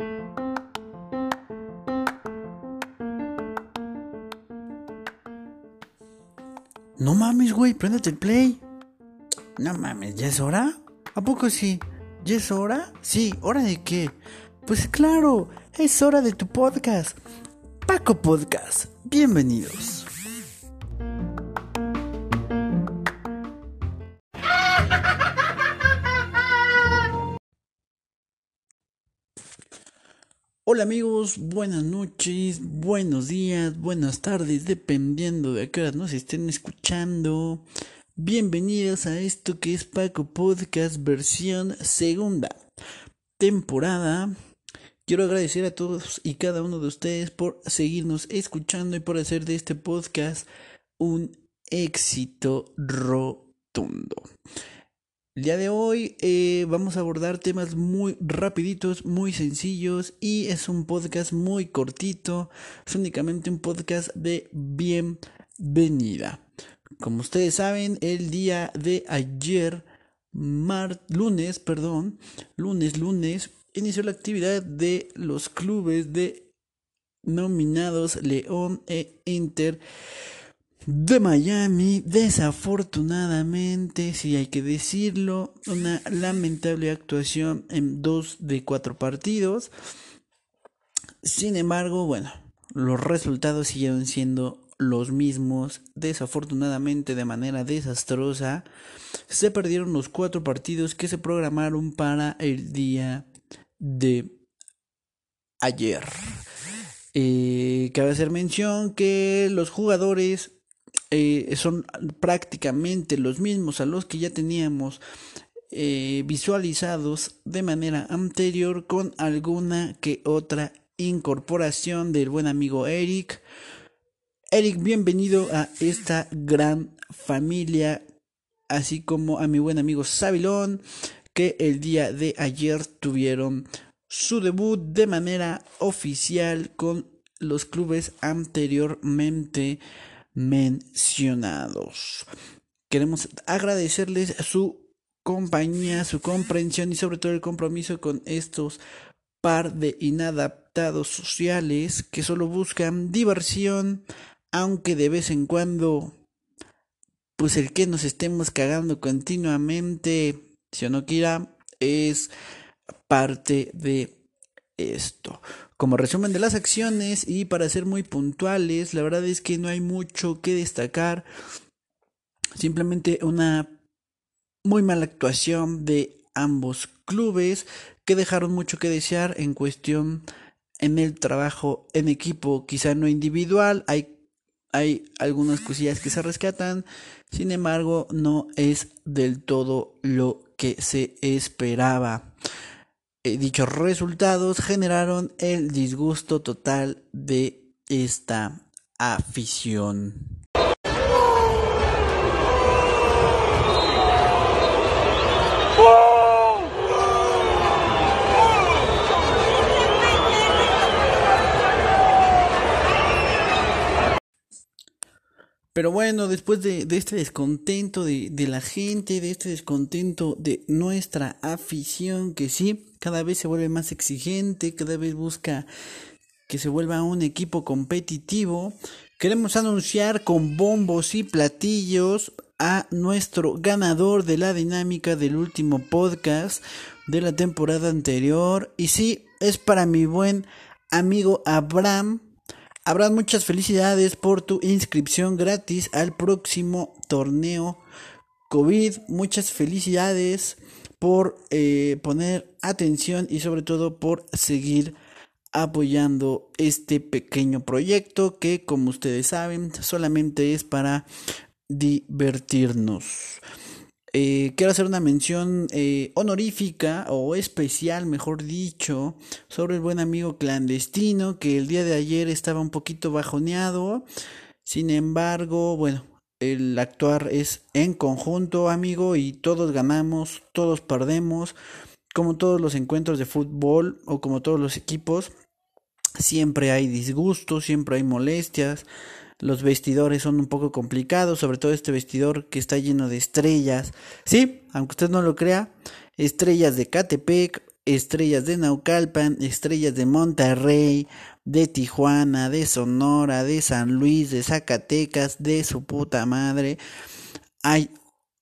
No mames, güey, préndete el play. No mames, ¿ya es hora? ¿A poco sí? ¿Ya es hora? Sí, ¿hora de qué? Pues claro, es hora de tu podcast. Paco Podcast. Bienvenidos. Hola amigos, buenas noches, buenos días, buenas tardes, dependiendo de a qué hora nos estén escuchando. Bienvenidos a esto que es Paco Podcast versión segunda temporada. Quiero agradecer a todos y cada uno de ustedes por seguirnos escuchando y por hacer de este podcast un éxito rotundo. El día de hoy eh, vamos a abordar temas muy rapiditos, muy sencillos y es un podcast muy cortito, es únicamente un podcast de bienvenida. Como ustedes saben, el día de ayer, mar lunes, perdón, lunes, lunes, inició la actividad de los clubes de nominados León e Inter de Miami. Desafortunadamente, si hay que decirlo, una lamentable actuación en dos de cuatro partidos. Sin embargo, bueno, los resultados siguieron siendo los mismos. Desafortunadamente, de manera desastrosa, se perdieron los cuatro partidos que se programaron para el día de ayer. Eh, cabe hacer mención que los jugadores eh, son prácticamente los mismos a los que ya teníamos eh, visualizados de manera anterior con alguna que otra incorporación del buen amigo Eric. Eric, bienvenido a esta gran familia, así como a mi buen amigo Sabilón, que el día de ayer tuvieron su debut de manera oficial con los clubes anteriormente mencionados. Queremos agradecerles su compañía, su comprensión y sobre todo el compromiso con estos par de inadaptados sociales que solo buscan diversión, aunque de vez en cuando, pues el que nos estemos cagando continuamente, si o no quiera, es parte de esto. Como resumen de las acciones y para ser muy puntuales, la verdad es que no hay mucho que destacar. Simplemente una muy mala actuación de ambos clubes que dejaron mucho que desear en cuestión en el trabajo en equipo, quizá no individual, hay, hay algunas cosillas que se rescatan, sin embargo no es del todo lo que se esperaba. Eh, dichos resultados generaron el disgusto total de esta afición. Pero bueno, después de, este descontento de, de, la gente, de este descontento de nuestra afición, que sí, cada vez se vuelve más exigente, cada vez busca que se vuelva un equipo competitivo, queremos anunciar con bombos y platillos a nuestro ganador de la dinámica del último podcast de la temporada anterior. Y sí, es para mi buen amigo Abraham Habrá muchas felicidades por tu inscripción gratis al próximo torneo COVID. Muchas felicidades por eh, poner atención y sobre todo por seguir apoyando este pequeño proyecto que como ustedes saben solamente es para divertirnos. Eh, quiero hacer una mención eh, honorífica o especial, mejor dicho, sobre el buen amigo clandestino que el día de ayer estaba un poquito bajoneado. Sin embargo, bueno, el actuar es en conjunto, amigo, y todos ganamos, todos perdemos, como todos los encuentros de fútbol o como todos los equipos. Siempre hay disgustos, siempre hay molestias, los vestidores son un poco complicados, sobre todo este vestidor que está lleno de estrellas. Sí, aunque usted no lo crea, estrellas de Catepec, estrellas de Naucalpan, estrellas de Monterrey, de Tijuana, de Sonora, de San Luis, de Zacatecas, de su puta madre. Hay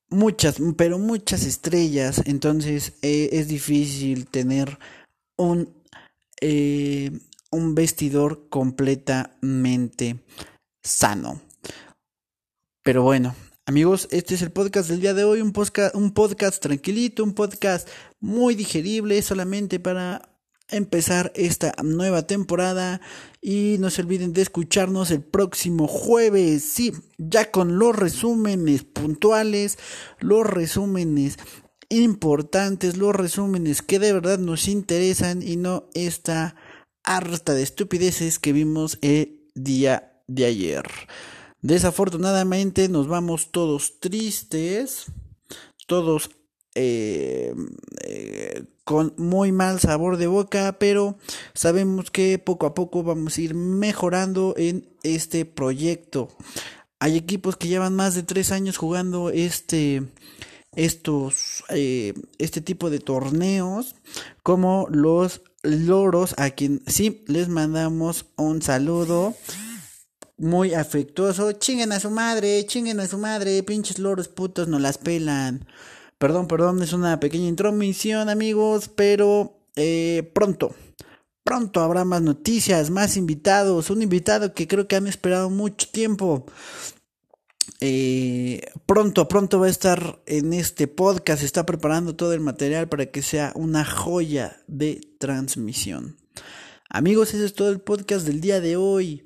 muchas, pero muchas estrellas, entonces eh, es difícil tener un, eh, un vestidor completamente sano. Pero bueno, amigos, este es el podcast del día de hoy, un podcast, un podcast tranquilito, un podcast muy digerible, solamente para empezar esta nueva temporada y no se olviden de escucharnos el próximo jueves, sí, ya con los resúmenes puntuales, los resúmenes importantes, los resúmenes que de verdad nos interesan y no esta harta de estupideces que vimos el día de ayer. Desafortunadamente nos vamos todos tristes, todos eh, eh, con muy mal sabor de boca, pero sabemos que poco a poco vamos a ir mejorando en este proyecto. Hay equipos que llevan más de tres años jugando este estos eh, este tipo de torneos como los loros a quien sí les mandamos un saludo muy afectuoso chinguen a su madre chinguen a su madre pinches loros putos no las pelan Perdón, perdón, es una pequeña intromisión, amigos, pero eh, pronto, pronto habrá más noticias, más invitados, un invitado que creo que han esperado mucho tiempo. Eh, pronto, pronto va a estar en este podcast, está preparando todo el material para que sea una joya de transmisión. Amigos, ese es todo el podcast del día de hoy.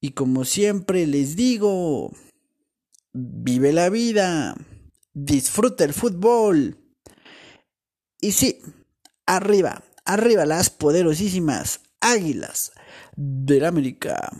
Y como siempre les digo, vive la vida disfruta el fútbol. Y sí, arriba, arriba las poderosísimas águilas del América.